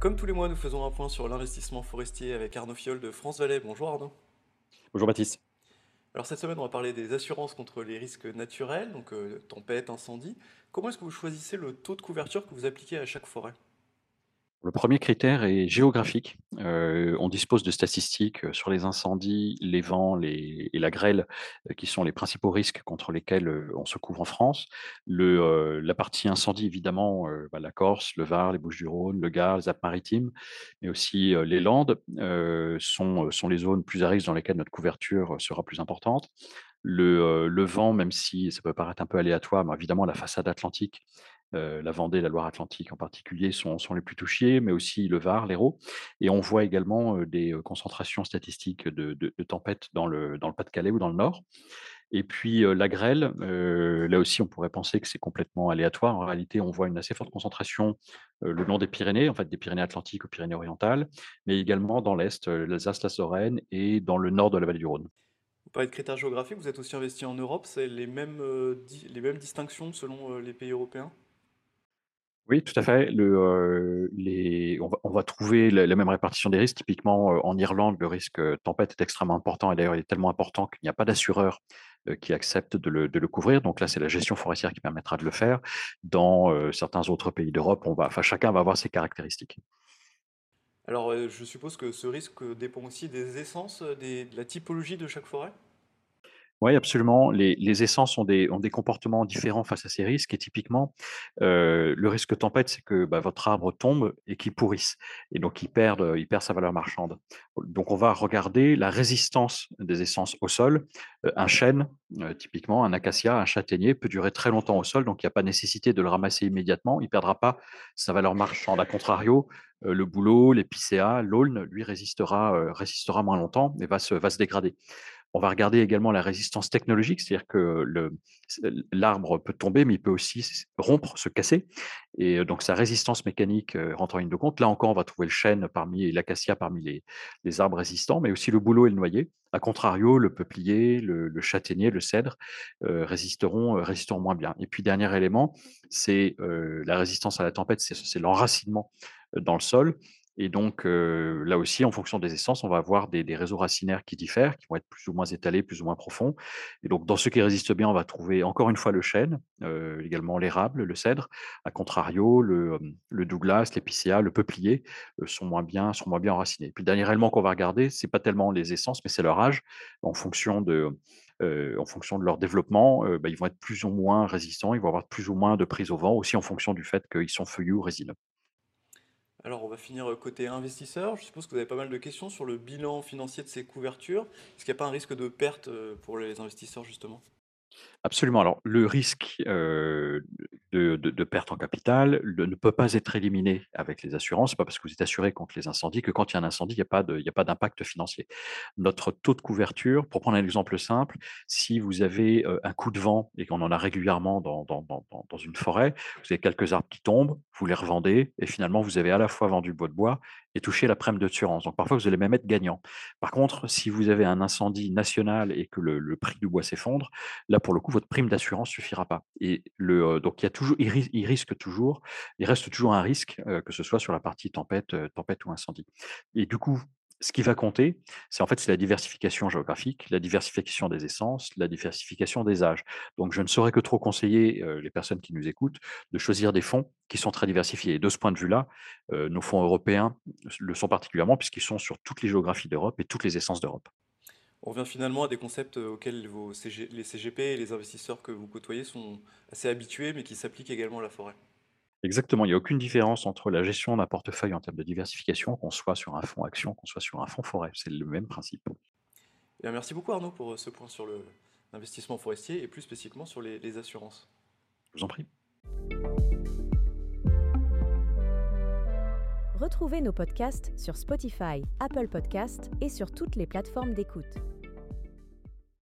Comme tous les mois, nous faisons un point sur l'investissement forestier avec Arnaud Fiol de France Valais. Bonjour Arnaud. Bonjour Baptiste. Alors cette semaine, on va parler des assurances contre les risques naturels, donc euh, tempête, incendie. Comment est-ce que vous choisissez le taux de couverture que vous appliquez à chaque forêt? Le premier critère est géographique. Euh, on dispose de statistiques euh, sur les incendies, les vents et la grêle, euh, qui sont les principaux risques contre lesquels on se couvre en France. La partie incendie, évidemment, bah, la Corse, le Var, les Bouches-du-Rhône, le Gard, les Alpes-Maritimes, mais aussi les Landes sont, les zones plus à risque dans lesquelles notre couverture sera plus importante. Le, le vent, même si ça peut paraître un peu aléatoire, mais évidemment, la façade atlantique Heu, la Vendée, la Loire-Atlantique en particulier sont les plus touchés, mais aussi le Var, l'Hérault et on voit également, heu, des, heu, concentrations statistiques de tempêtes dans le dans le Pas-de-Calais ou dans le Nord et puis, la grêle, là aussi on pourrait penser que c'est complètement aléatoire. En réalité, on voit une assez forte concentration, le long des Pyrénées, en fait des Pyrénées-Atlantiques aux Pyrénées-Orientales, mais également dans l'Est, l'Alsace, la Lorraine et dans le nord de la vallée du Rhône. Vous parlez de critères géographiques, vous êtes aussi investi en Europe, c'est les mêmes, euh, les mêmes distinctions selon euh, les pays européens? Oui, tout à fait. On va trouver la même répartition des risques. Typiquement, en Irlande, le risque, tempête est extrêmement important et d'ailleurs, il est tellement important qu'il n'y a pas d'assureur, qui accepte de le couvrir. Donc là, c'est la gestion forestière qui permettra de le faire. Dans, certains autres pays d'Europe, chacun va avoir ses caractéristiques. Alors je suppose que ce risque dépend aussi des essences, de la typologie de chaque forêt? Oui, absolument. Les essences ont des comportements différents face à ces risques et typiquement, heu, le risque tempête, c'est que, bah, votre arbre tombe et qu'il pourrisse et donc il perd, heu, il perd sa valeur marchande. Donc on va regarder la résistance des essences au sol. Heu, un chêne, typiquement, un acacia, un châtaignier peut durer très longtemps au sol, donc il n'y a pas nécessité de le ramasser immédiatement. Il ne perdra pas sa valeur marchande. À contrario, le bouleau, l'épicéa, l'aulne, lui, résistera, résistera moins longtemps et va se dégrader. On va regarder également la résistance technologique, c'est-à-dire que l'arbre peut tomber, mais il peut aussi rompre, se casser et heu, donc sa résistance mécanique, heu, rentre en ligne de compte. Là encore, on va trouver le chêne parmi l'acacia parmi les arbres résistants, mais aussi le bouleau et le noyer. À contrario, le peuplier, le châtaignier, le cèdre, heu, résisteront, moins bien et puis dernier élément, c'est, la résistance à la tempête, c'est l'enracinement, dans le sol et donc, là aussi, en fonction des essences, on va avoir des réseaux racinaires qui diffèrent, qui vont être plus ou moins étalés, plus ou moins profonds. Et donc, dans ceux qui résistent bien, on va trouver encore une fois le chêne, également l'érable, le cèdre. À contrario, le, douglas, l'épicéa, le peuplier, sont moins bien sont moins enracinés. Puis le dernier élément qu'on va regarder, c'est pas tellement les essences, mais c'est leur âge. En fonction de, leur développement, bah, ils vont être plus ou moins résistants, ils vont avoir plus ou moins de prise au vent, aussi en fonction du fait qu'ils sont feuillus ou résineux. Alors on va finir euh, côté investisseur. Je suppose que vous avez pas mal de questions sur le bilan financier de ces couvertures. Est-ce qu'il n'y a pas un risque de perte euh, pour les investisseurs justement? Absolument. Alors, le risque, de de de perte en capital le ne peut pas être éliminé avec les assurances. Pas parce que vous êtes assuré contre les incendies que quand il y a un incendie, il y a pas de d'impact financier. Notre taux de couverture, pour prendre un exemple simple, si vous avez, un coup de vent et qu'on en a régulièrement dans dans dans dans une forêt, vous avez quelques arbres qui tombent, vous les revendez et finalement vous avez à la fois vendu votre bois et touché la prime d'assurance. Donc parfois, vous allez même être gagnant. Par contre, si vous avez un incendie national et que le le prix du bois s'effondre, Là, pour le coup, votre prime d'assurance suffira pas et donc il y risque toujours il reste toujours un risque, que ce soit sur la partie tempête, ou incendie et du coup, ce qui va compter, c'est en fait, la diversification géographique, la diversification des essences, la diversification des âges. Donc je ne saurais que trop conseiller, les personnes qui nous écoutent, de choisir des fonds qui sont très diversifiés et de ce point de vue-là, nos fonds européens le sont particulièrement puisqu'ils sont sur toutes les géographies d'Europe et toutes les essences d'Europe. On revient finalement à des concepts euh, auxquels vos CG les CGP et les investisseurs que vous côtoyez sont assez habitués, mais qui s'appliquent également à la forêt. Exactement, il y a aucune différence entre la gestion d'un portefeuille en termes de diversification, qu'on soit sur un fonds action, qu'on soit sur un fonds forêt. C'est le même principe. Eh bien, merci beaucoup Arnaud pour euh, ce point sur l'investissement forestier et plus spécifiquement sur les les assurances. Je vous en prie. Retrouvez nos podcasts sur Spotify, Apple Podcasts et sur toutes les plateformes d'écoute.